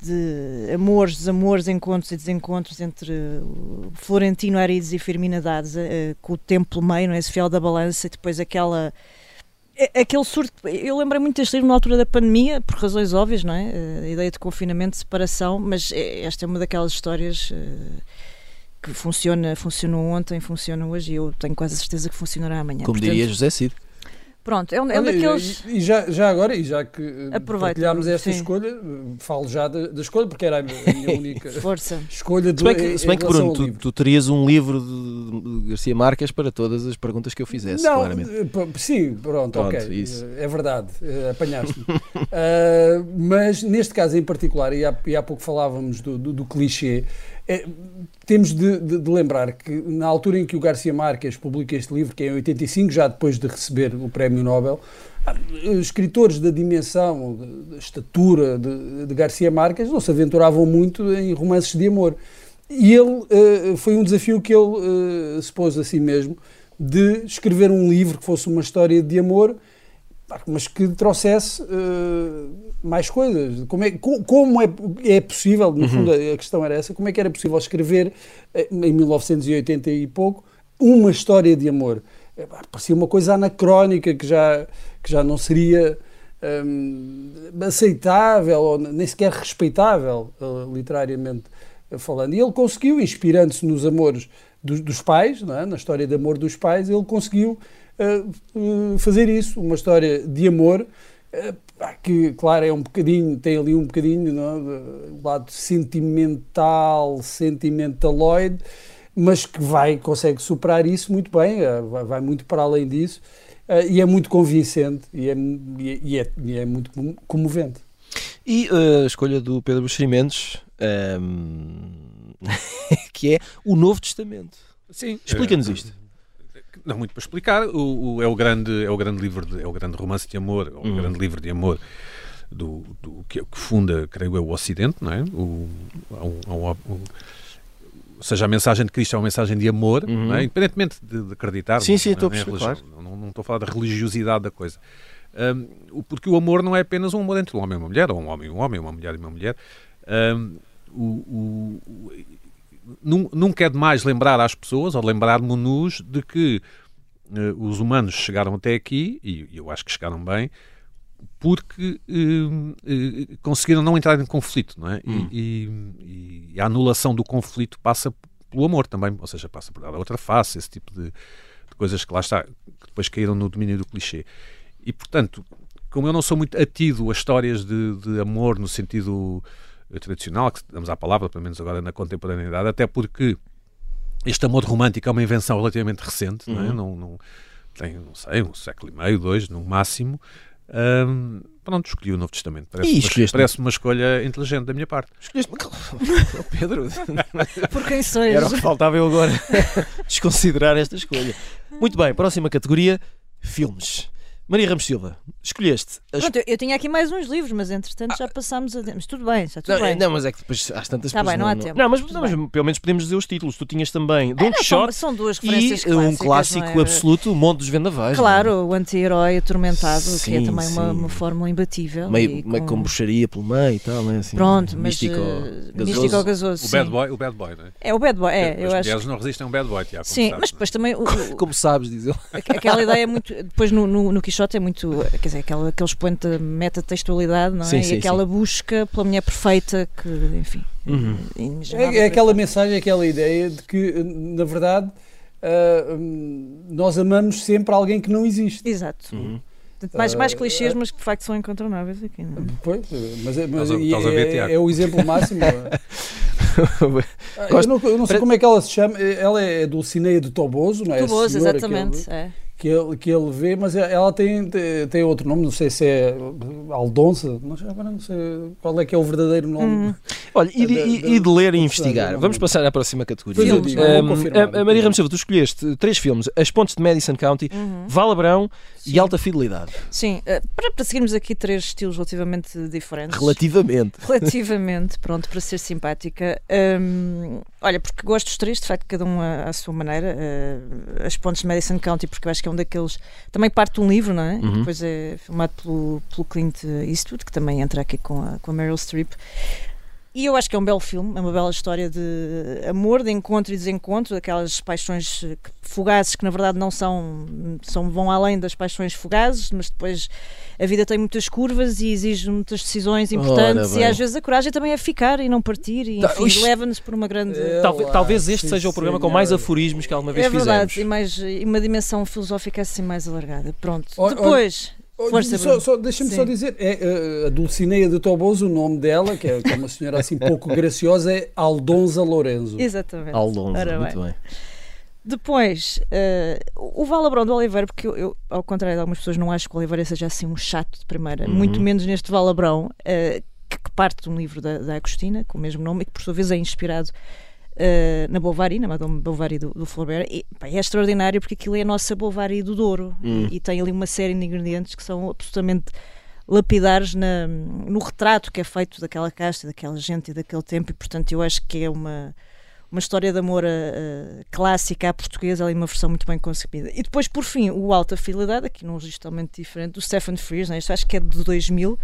Speaker 3: de amores, desamores, encontros e desencontros entre Florentino Arides e Firmina Dades, eh, com o tempo pelo meio, não é? esse fiel da balança, e depois aquela. é- Aquele surto, eu lembro muito deste livro na altura da pandemia, por razões óbvias, não é? Eh, A ideia de confinamento, de separação, mas eh, esta é uma daquelas histórias eh, que funciona, funcionou ontem, funciona hoje e eu tenho quase a certeza que funcionará amanhã.
Speaker 1: Como
Speaker 3: Portanto,
Speaker 1: diria José Cid.
Speaker 3: Pronto, é um, é um
Speaker 4: Olha,
Speaker 3: daqueles.
Speaker 4: E, e já, já agora, e já que partilhámos esta
Speaker 3: sim.
Speaker 4: escolha, falo já da, da escolha, porque era a minha única <laughs>
Speaker 3: Força.
Speaker 4: escolha do
Speaker 1: Se bem que, se bem que Bruno, tu, tu terias um livro de, de Garcia Marques para todas as perguntas que eu fizesse,
Speaker 4: Não,
Speaker 1: claramente.
Speaker 4: eh, sim, pronto,
Speaker 1: Pronto,
Speaker 4: ok.
Speaker 1: isso.
Speaker 4: eh, É verdade, eh, apanhaste-me. Ah, <laughs> mas neste caso em particular, e há, e há pouco falávamos do, do- do clichê, é, temos de, de, de, lembrar que na altura em que o Garcia Marques publica este livro, que é em 85, já depois de receber o Prémio Nobel, escritores da dimensão, da estatura de, de, Garcia Marques não se aventuravam muito em romances de amor. E ele uh, foi um desafio que ele uh, se pôs a si mesmo de escrever um livro que fosse uma história de amor, mas que trouxesse uh, mais coisas. Como é, como é, é possível, no uhum. fundo a questão era essa, como é que era possível escrever em 1980 e pouco uma história de amor? parecia uma coisa anacrónica que já, que já não seria hum, aceitável ou nem sequer respeitável uh, literariamente falando. E ele conseguiu, inspirando-se nos amores dos, dos pais, é? na história de amor dos pais, ele conseguiu uh, fazer isso, uma história de amor que, claro, é um bocadinho, tem ali um bocadinho não, do lado sentimental, sentimentaloide, mas que vai, consegue superar isso muito bem, eh, vai, muito para além disso uh, e é muito convincente e é, e é, e é muito comovente.
Speaker 1: E uh, a escolha do Pedro Buxerimentos, um, ehm, <laughs> que é o Novo Testamento.
Speaker 5: Sim.
Speaker 1: Explica-nos isto.
Speaker 5: Não muito para explicar, o, o, é, o grande, é o grande livro, de, é o grande romance de amor, é o uhum. grande livro de amor do, do que, que, funda, creio eu, o Ocidente, não é? O, um, um, um, ou seja, a mensagem de Cristo é uma mensagem de amor, uhum. é? independentemente de, de acreditar.
Speaker 1: Sim, sim, estou a perceber, claro.
Speaker 5: não, não, estou a falar da religiosidade da coisa. Um, porque o amor não é apenas um amor entre um homem e uma mulher, ou um homem e um homem, uma mulher e uma mulher. Um, o, o, o, nunca é demais lembrar às pessoas, ou lembrarmos-nos de que uh, os humanos chegaram até aqui, e eu acho que chegaram bem, porque uh, uh, conseguiram não entrar em conflito, não é? Hum. E, e, e, a anulação do conflito passa pelo amor também, ou seja, passa por dar a outra face, esse tipo de, de, coisas que lá está, que depois caíram no domínio do clichê. E, portanto, como eu não sou muito atido a histórias de, de amor no sentido tradicional, que damos à palavra, pelo menos agora na contemporaneidade, até porque este amor romântico é uma invenção relativamente recente, uhum. não, é? Uhum. não, não tem, não sei, um século e meio, dois, no máximo, um, pronto, escolhi o Novo Testamento. Parece, uma, parece uma escolha inteligente da minha parte.
Speaker 1: Escolheste <laughs> Pedro. <laughs>
Speaker 3: Por quem sois?
Speaker 1: Era o que faltava eu agora <laughs> desconsiderar esta escolha. Muito bem, próxima categoria: filmes. Maria Ramos Silva, escolheste.
Speaker 3: As... Pronto, eu, eu, tinha aqui mais uns livros, mas entretanto ah. já passámos a. Mas tudo bem, está tudo
Speaker 1: não,
Speaker 3: bem.
Speaker 1: Não, mas é que depois às tantas
Speaker 3: Está bem, não,
Speaker 1: não
Speaker 3: há
Speaker 1: não...
Speaker 3: tempo.
Speaker 1: Não, mas, não, mas pelo menos podemos dizer os títulos. Tu tinhas também Don Quixote
Speaker 3: são, são duas referências
Speaker 1: e um clássico é? absoluto, O Monte dos Vendavais.
Speaker 3: É? Claro, o anti-herói atormentado, sim, que é também uma, uma fórmula imbatível.
Speaker 1: Meio, com... meio com bruxaria pelo meio e tal, né? assim,
Speaker 3: Pronto, mas. Místico, uh, gasoso. místico gasoso.
Speaker 5: O bad, boy, o bad boy, não é?
Speaker 3: É o bad boy, é.
Speaker 5: Eu As mulheres não resistem a um bad boy, Tiago.
Speaker 3: Sim, mas depois também. <laughs>
Speaker 1: Como sabes, diz ele.
Speaker 3: Aquela ideia é muito. Depois no Quixote é muito. Quer dizer, aqueles expoente metatextualidade, não é? Sim, sim, e aquela sim. busca pela mulher perfeita que, enfim.
Speaker 4: Uhum. É, é, aquela mensagem, aquela ideia de que, na verdade, uh, nós amamos sempre alguém que não existe.
Speaker 3: Exato. Uhum. Mais, mais clichês, mas que de facto são incontornáveis aqui. Não é?
Speaker 4: Pois, mas, mas é, é, é, o exemplo máximo. <laughs> eu, não, eu não sei como é que ela se chama. Ela é Dulcineia de Toboso, não é?
Speaker 3: Toboso, exatamente. É
Speaker 4: que ele, que ele vê, mas ela tem, tem outro nome, não sei se é Aldonça, não sei, agora não sei qual é que é o verdadeiro nome. Hum.
Speaker 1: Olha, e da, e de ler e investigar, vamos passar à próxima categoria. Filmes, um, a, a Maria Ramos Silva, tu escolheste três filmes, As Pontes de Madison County, uhum. Valabrão Sim. e Alta Fidelidade.
Speaker 3: Sim, uh, para, para seguirmos aqui três estilos relativamente diferentes.
Speaker 1: Relativamente.
Speaker 3: Relativamente, <laughs> pronto, para ser simpática. Um, olha, porque gosto dos três, de facto, cada um à, à sua maneira. Uh, as Pontes de Madison County, porque eu acho que que é um daqueles. Também parte de um livro, não é? Uhum. E depois é filmado pelo, pelo Clint Eastwood, que também entra aqui com a, com a Meryl Streep. E eu acho que é um belo filme, é uma bela história de amor, de encontro e desencontro, aquelas paixões fugazes que na verdade não são, são vão além das paixões fugazes, mas depois a vida tem muitas curvas e exige muitas decisões importantes e às vezes a coragem também é ficar e não partir e tá, enfim, leva-nos por uma grande...
Speaker 1: É, talvez, talvez este seja o programa com mais aforismos que alguma vez
Speaker 3: é verdade,
Speaker 1: fizemos.
Speaker 3: E, mais, e uma dimensão filosófica assim mais alargada. Pronto. Depois...
Speaker 4: Força, só, só, Deixa-me só dizer, é, a Dulcineia de Toboso, o nome dela, que é, que é uma senhora assim <laughs> pouco graciosa, é Aldonza Lorenzo.
Speaker 3: Exatamente.
Speaker 1: Aldonza, Ora, muito bem.
Speaker 3: Depois, uh, o Valabrão do Oliveira, porque eu, eu, ao contrário de algumas pessoas, não acho que o Oliveira seja assim um chato de primeira, uhum. muito menos neste Valabrão, uh, que, que, parte de um livro da, da Agostina, com o mesmo nome, e que por sua vez é inspirado Uh, na Bovary, na Madame Bovary do, do Flaubert, e, pá, é extraordinário porque aquilo é a nossa Bovary do Douro
Speaker 1: Hum.
Speaker 3: e, tem ali uma série de ingredientes que são absolutamente lapidares na, no retrato que é feito daquela casta, daquela gente e daquele tempo, e portanto eu acho que é uma, uma história de amor uh, clássica à portuguesa, ali uma versão muito bem concebida. E depois, por fim, o Alta Fidelidade, aqui num registro totalmente diferente, do Stephen Frears, né? isto acho que é de 2000,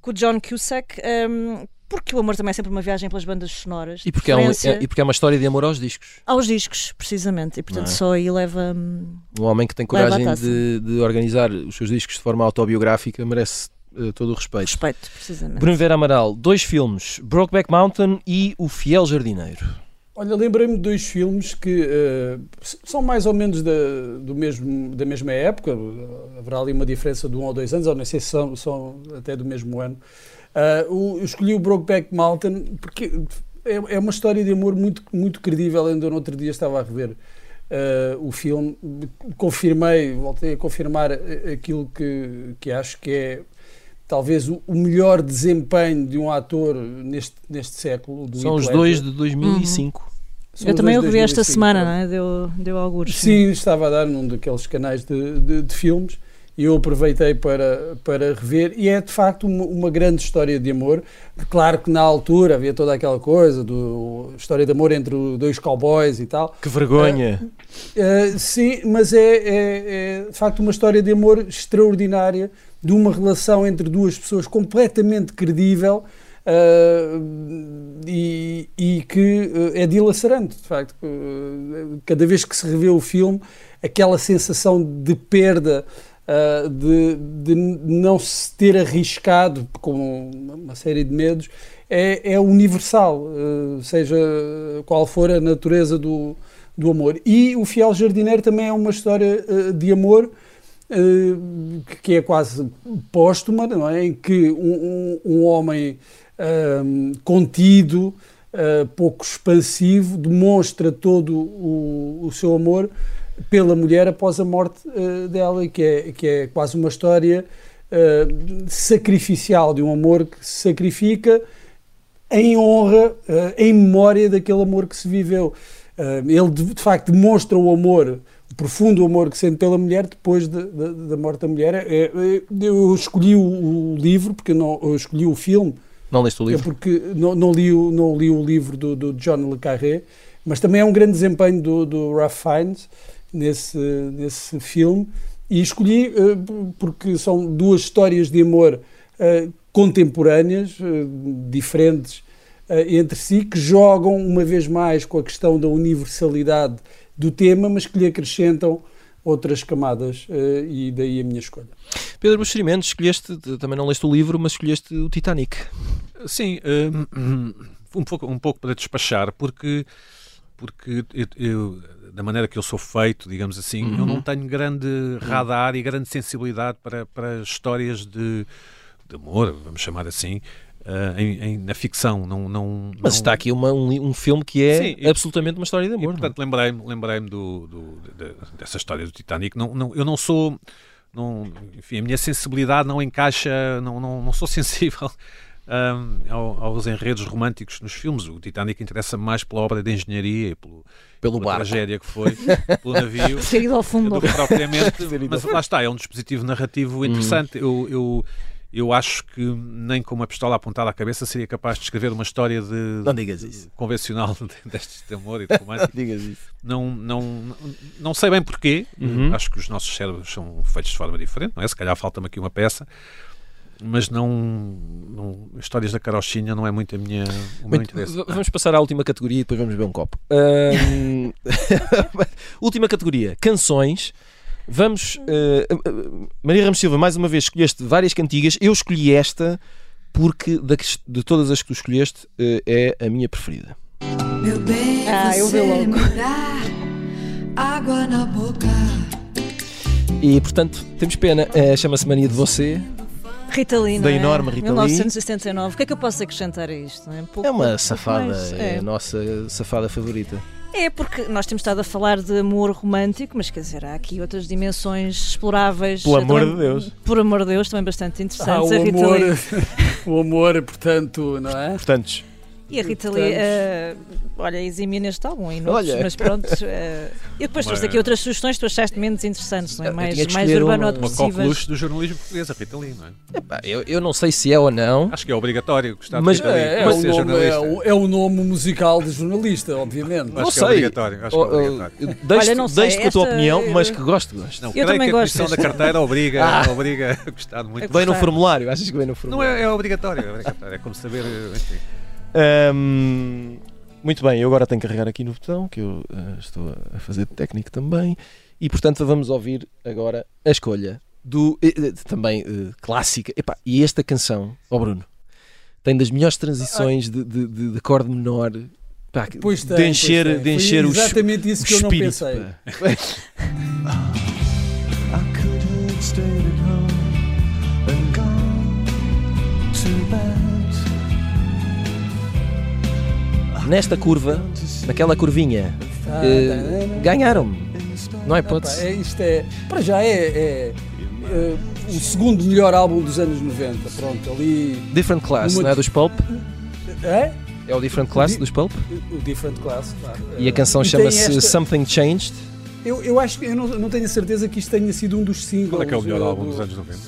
Speaker 3: com o John Cusack, um, porque o amor também é sempre uma viagem pelas bandas sonoras.
Speaker 1: E porque, é um, é, e porque é uma história de amor aos discos.
Speaker 3: Aos discos, precisamente. E portanto
Speaker 1: é?
Speaker 3: só aí leva. hum,
Speaker 1: Um homem que tem coragem de, de organizar os seus discos de forma autobiográfica merece eh, todo o respeito.
Speaker 3: respeito, precisamente.
Speaker 1: Bruno Vera Amaral, dois filmes, Brokeback Mountain e O Fiel Jardineiro.
Speaker 4: Olha, lembrei-me de dois filmes que s- são mais ou menos da, do mesmo, da mesma época. Haverá ali uma diferença de um ou dois anos, ou não sei se são, são até do mesmo ano. O- eu escolhi o Brokeback Mountain porque é, é uma história de amor muito, muito credível. Ainda no outro dia estava a rever ah, o filme, confirmei, voltei a confirmar aquilo que, que acho que é talvez o, melhor desempenho de um ator neste, neste século. do
Speaker 1: São os dois de 2005.
Speaker 4: São
Speaker 3: Eu também o revi esta
Speaker 4: 2005,
Speaker 3: semana,
Speaker 4: pronto.
Speaker 3: não é? Deu, deu algures.
Speaker 4: Sim, estava a dar num daqueles canais de, de, de filmes e eu aproveitei para, para rever. E é de facto uma, uma grande história de amor. Claro que na altura havia toda aquela coisa do história de amor entre dois cowboys e tal.
Speaker 1: Que vergonha!
Speaker 4: Uh, sim, mas é, é- é, de facto uma história de amor extraordinária, de uma relação entre duas pessoas completamente credível uh, e, e que uh, é dilacerante, de facto. Uh, cada vez que se revê o filme, aquela sensação de perda. Uh, de, de não se ter arriscado com uma série de medos é, é universal, uh, seja qual for a natureza do, do amor. E o Fiel Jardineiro também é uma história eh, de amor que é quase póstuma, não é? em que um, um- um homem contido, pouco expansivo, demonstra todo o, o seu amor pela mulher após a morte eh, dela, que é, que é quase uma história eh, sacrificial de um amor que se sacrifica em honra, eh, em memória daquele amor que se viveu. Ele de, de facto demonstra o amor, o profundo amor que sente pela mulher depois de- de- da morte da mulher. Eh, eh, eu escolhi o, o livro, porque não, eu escolhi o filme,
Speaker 1: Não leste o
Speaker 4: é
Speaker 1: livro?
Speaker 4: porque não, não, li, o, não li o livro do, do John Le Carré, mas também é um grande desempenho do, do Ralph Fiennes nesse, nesse filme. E escolhi eh, porque são duas histórias de amor eh, contemporâneas, eh, diferentes entre si, que jogam uma vez mais com a questão da universalidade do tema, mas que lhe acrescentam outras camadas e daí a minha escolha.
Speaker 1: Pedro Buxeri Mendes, escolheste, também não leste o livro, mas escolheste o Titanic.
Speaker 5: Sim, <clears throat> um, pouco, um pouco para despachar, porque, porque eu, eu- da maneira que eu sou feito, digamos assim, eu não tenho grande radar e grande sensibilidade para, para histórias de, de amor, vamos chamar assim, ah, em- em- na ficção. Não, não,
Speaker 1: Mas
Speaker 5: não-
Speaker 1: está aqui uma- um, um filme que é
Speaker 5: Sim, e-
Speaker 1: absolutamente uma história de
Speaker 5: E,
Speaker 1: amor. não é?
Speaker 5: portanto, lembrei-me lembrei do, do- de- dessa história do Titanic. Não, não, eu não sou. Não, enfim, a minha sensibilidade não encaixa. Não, não, não sou <laughs> sensível hum, ao- aos enredos românticos nos filmes. O Titanic interessa mais pela obra de engenharia e pelo,
Speaker 1: Pelo
Speaker 5: pela
Speaker 1: barco.
Speaker 5: tragédia que foi, <laughs> pelo navio.
Speaker 3: Ido ao fundo.
Speaker 5: do que propriamente, mas lá está, é um dispositivo narrativo interessante. Eu, eu, eu acho que nem com uma pistola apontada à cabeça seria capaz de escrever uma história de,
Speaker 1: Não digas isso.
Speaker 5: convencional de- <laughs> destes de amor e de romântico. <laughs>
Speaker 1: Digas isso.
Speaker 5: Não, não, não- não sei bem porquê.
Speaker 1: Uhum.
Speaker 5: Acho que os nossos cérebros são feitos de forma diferente, não é? Se calhar falta-me aqui uma peça. Mas não, não- Histórias da carochinha não é muito a minha, o meu
Speaker 1: Muito-
Speaker 5: interesse.
Speaker 1: v- vamos passar à última categoria e depois vamos beber um copo. <laughs> Última categoria, canções. Vamos. eh, eh, Maria Ramos Silva, mais uma vez, escolheste várias cantigas. Eu escolhi esta porque da de todas as que tu escolheste eh, é a minha preferida.
Speaker 6: Meu bem,
Speaker 3: Ah, eu vi logo.
Speaker 6: água na boca.
Speaker 1: E portanto, temos pena. Chama-se Mania de Você.
Speaker 3: Rita Lee,
Speaker 1: Da
Speaker 3: é?
Speaker 1: enorme Rita Lee.
Speaker 3: 1979. O que é que eu posso acrescentar a isto? É, Um pouco-
Speaker 1: É uma safada.
Speaker 3: mais,
Speaker 1: É
Speaker 3: é.
Speaker 1: a nossa safada favorita.
Speaker 3: É porque nós temos estado a falar de amor romântico, mas quer dizer, há aqui outras dimensões exploráveis.
Speaker 1: Pelo
Speaker 3: eh,
Speaker 1: amor
Speaker 3: também-
Speaker 1: de Deus.
Speaker 3: Por amor de Deus, também bastante
Speaker 4: Ah,
Speaker 3: interessantes.
Speaker 4: o
Speaker 3: a Rita
Speaker 4: amor, <laughs> o amor, portanto, não é?
Speaker 1: Portanto,
Speaker 3: E a Rita Lee, eh, olha, eximia neste álbum e noutros,
Speaker 1: Olha.
Speaker 3: mas pronto. eh, e depois trouxe aqui outras sugestões que tu achaste menos interessantes, não é?
Speaker 1: Eu
Speaker 3: Mais, mais urbano
Speaker 1: uma-
Speaker 3: ou
Speaker 5: Uma coqueluche do jornalismo português, a Rita Lee, não é?
Speaker 1: Epá, eu, eu não sei se é ou não.
Speaker 5: Acho que é obrigatório gostar
Speaker 1: Mas-
Speaker 5: de Rita Lee
Speaker 4: É, é, o
Speaker 5: ser
Speaker 4: nome, é, o, é o nome musical de jornalista, obviamente.
Speaker 5: Acho
Speaker 1: não
Speaker 5: que é
Speaker 1: sei.
Speaker 5: obrigatório, acho que é
Speaker 1: Oh, oh,
Speaker 5: obrigatório.
Speaker 1: deixo
Speaker 3: Olha, não sei,
Speaker 1: deixo com a tua opinião, mas que gosto, gosto.
Speaker 5: Não,
Speaker 3: Eu
Speaker 5: creio
Speaker 3: também
Speaker 5: que a
Speaker 3: gosto
Speaker 5: da carteira obriga, <laughs>
Speaker 1: Ah.
Speaker 5: obriga a gostar muito.
Speaker 3: É
Speaker 1: Vem no formulário, achas que vem no
Speaker 5: Não
Speaker 1: formulário?
Speaker 5: é, é obrigatório, é obrigatório. É como saber. Enfim.
Speaker 1: Ahm, muito bem, eu agora tenho que carregar aqui no botão, que eu ah, estou a fazer de técnico também. E portanto vamos ouvir agora a escolha do eh, eh, também eh, clássica. Epá, e esta canção, ó Bruno, tem das melhores transições de, de, de- de acorde menor. pá,
Speaker 4: Pois tem,
Speaker 1: de encher,
Speaker 4: pois tem.
Speaker 1: de encher
Speaker 4: Foi
Speaker 1: o,
Speaker 4: exatamente isso
Speaker 1: o
Speaker 4: que eu não pensei.
Speaker 1: pá. <laughs> Nesta curva, naquela curvinha,
Speaker 4: tá.
Speaker 1: ganharam-me. Não
Speaker 4: Epá,
Speaker 1: hipótese.
Speaker 4: é, isto é, para já é, é, é, o segundo melhor álbum dos anos 90. Pronto, ali.
Speaker 1: Different Class,
Speaker 4: Uma-
Speaker 1: não é dos Pulp?
Speaker 4: É?
Speaker 1: É o Different Class
Speaker 4: Di-
Speaker 1: dos Pulp?
Speaker 4: O Different Class, claro.
Speaker 1: E a canção chama-se
Speaker 4: esta-
Speaker 1: Something Changed.
Speaker 4: Eu, eu acho que eu não, não tenho a certeza que isto tenha sido um dos singles.
Speaker 5: Qual é que é o melhor
Speaker 4: uh,
Speaker 5: álbum
Speaker 4: do-
Speaker 5: dos anos 90?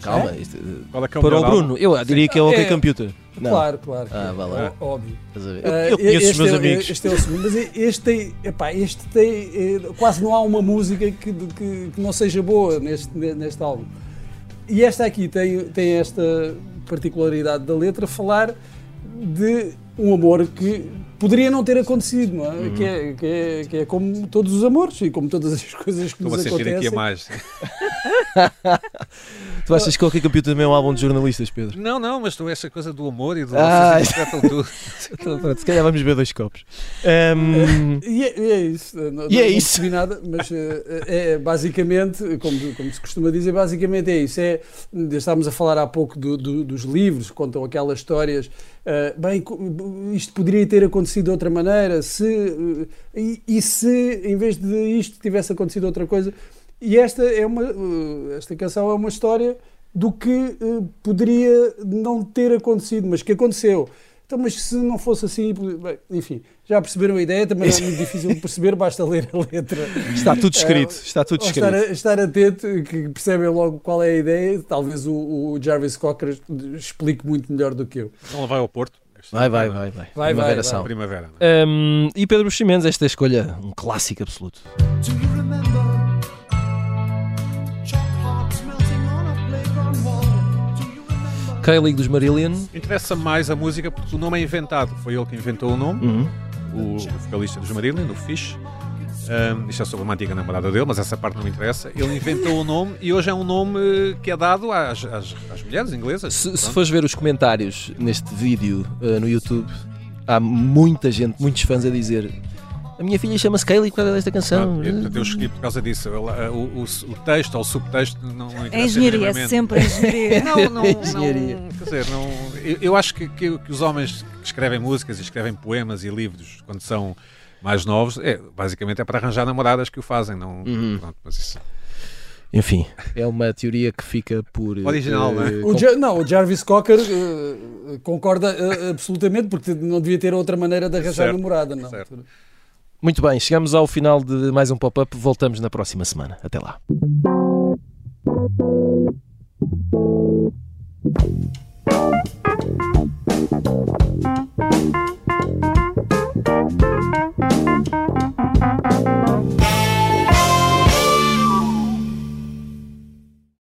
Speaker 1: Calma,
Speaker 4: É?
Speaker 1: isto, eh,
Speaker 5: Qual é que é o
Speaker 1: para o Bruno, eu diria que é o OK
Speaker 4: É.
Speaker 1: Computer. Não,
Speaker 4: Claro, claro.
Speaker 1: Ah, vá lá.
Speaker 4: Ó- Óbvio.
Speaker 1: ver?
Speaker 4: Ah,
Speaker 1: Eu, eu conheço os
Speaker 4: este
Speaker 1: meus
Speaker 4: é,
Speaker 1: amigos.
Speaker 4: Este é o segundo, mas este tem, epá, este tem eh, quase não há uma música que, que, que não seja boa neste, neste álbum. E esta aqui tem, tem esta particularidade da letra falar de um amor que poderia não ter acontecido, não é?
Speaker 1: Uhum.
Speaker 4: Que, é, que, é, que é como todos os amores e como todas as coisas que
Speaker 5: Estou a
Speaker 4: nos
Speaker 5: sentir
Speaker 4: acontecem.
Speaker 5: aqui a mais. <laughs>
Speaker 1: Tu achas que o OK Computer também é um álbum de jornalistas, Pedro?
Speaker 5: Não, não, mas tu essa coisa do amor e do.
Speaker 1: Ah,
Speaker 5: tudo. <laughs>
Speaker 1: Então, pronto, se calhar vamos beber dois copos. Ahm, <laughs>
Speaker 4: E é, e é isso. Não,
Speaker 1: E é
Speaker 4: não
Speaker 1: isso.
Speaker 4: nada, mas eh, é basicamente, como, como se costuma dizer, basicamente é isso. É, estávamos a falar há pouco do- do- dos livros, contam aquelas histórias. eh, bem, isto poderia ter acontecido de outra maneira, se, eh, e, e se em vez de isto tivesse acontecido outra coisa. E esta é uma, eh, esta canção é uma história do que eh, poderia não ter acontecido, mas que aconteceu. Então, mas se não fosse assim, bem, enfim, já perceberam a ideia, também é muito <laughs> difícil de perceber, basta ler a letra.
Speaker 1: está tudo escrito. Está tudo
Speaker 4: estar,
Speaker 1: escrito.
Speaker 4: a- estar atento, que percebem logo qual é a ideia. Talvez o, o Jarvis Cocker explique muito melhor do que eu.
Speaker 5: Então vai ao Porto.
Speaker 1: Vai, vai, vai. vai.
Speaker 4: Vai,
Speaker 1: Primavera
Speaker 4: vai,
Speaker 1: Sound.
Speaker 5: Primavera. não é?
Speaker 1: Ahm, e Pedro Buximenez, esta escolha, um clássico absoluto.
Speaker 7: Do you remember
Speaker 1: Kylie dos Marillion.
Speaker 5: Interessa mais a música porque o nome é inventado. Foi ele que inventou o nome,
Speaker 1: Uhum.
Speaker 5: o, o vocalista dos Marillion, o Fish. Um, isto é sobre uma antiga namorada dele, mas essa parte não me interessa. Ele inventou o nome e hoje é um nome que é dado às, às, às mulheres inglesas.
Speaker 1: Se, se fores ver os comentários neste vídeo uh, no YouTube, há muita gente, muitos fãs a dizer a minha filha chama-se Kylie por causa desta canção.
Speaker 5: Eu, portanto, eu escolhi por causa disso. Uh, O, o, o texto ou o subtexto não.
Speaker 3: É engenharia, é sempre engenharia. <laughs>
Speaker 5: Não, não, não,
Speaker 1: Engenharia.
Speaker 5: quer dizer, não, eu, eu acho que, que, que os homens que escrevem músicas e escrevem poemas e livros quando são mais novos, é, basicamente é para arranjar namoradas que o fazem, não,
Speaker 1: Uhum.
Speaker 5: pronto, mas isso.
Speaker 1: Enfim, é uma teoria que fica por.
Speaker 5: Original,
Speaker 1: uh,
Speaker 5: não é?
Speaker 4: O Ja- não, o Jarvis Cocker eh, concorda eh, absolutamente, porque não devia ter outra maneira de arranjar
Speaker 5: Certo,
Speaker 4: namorada. Não.
Speaker 5: certo.
Speaker 1: Muito bem, chegamos ao final de mais um pop-up. Voltamos na próxima semana. Até lá. Thank you.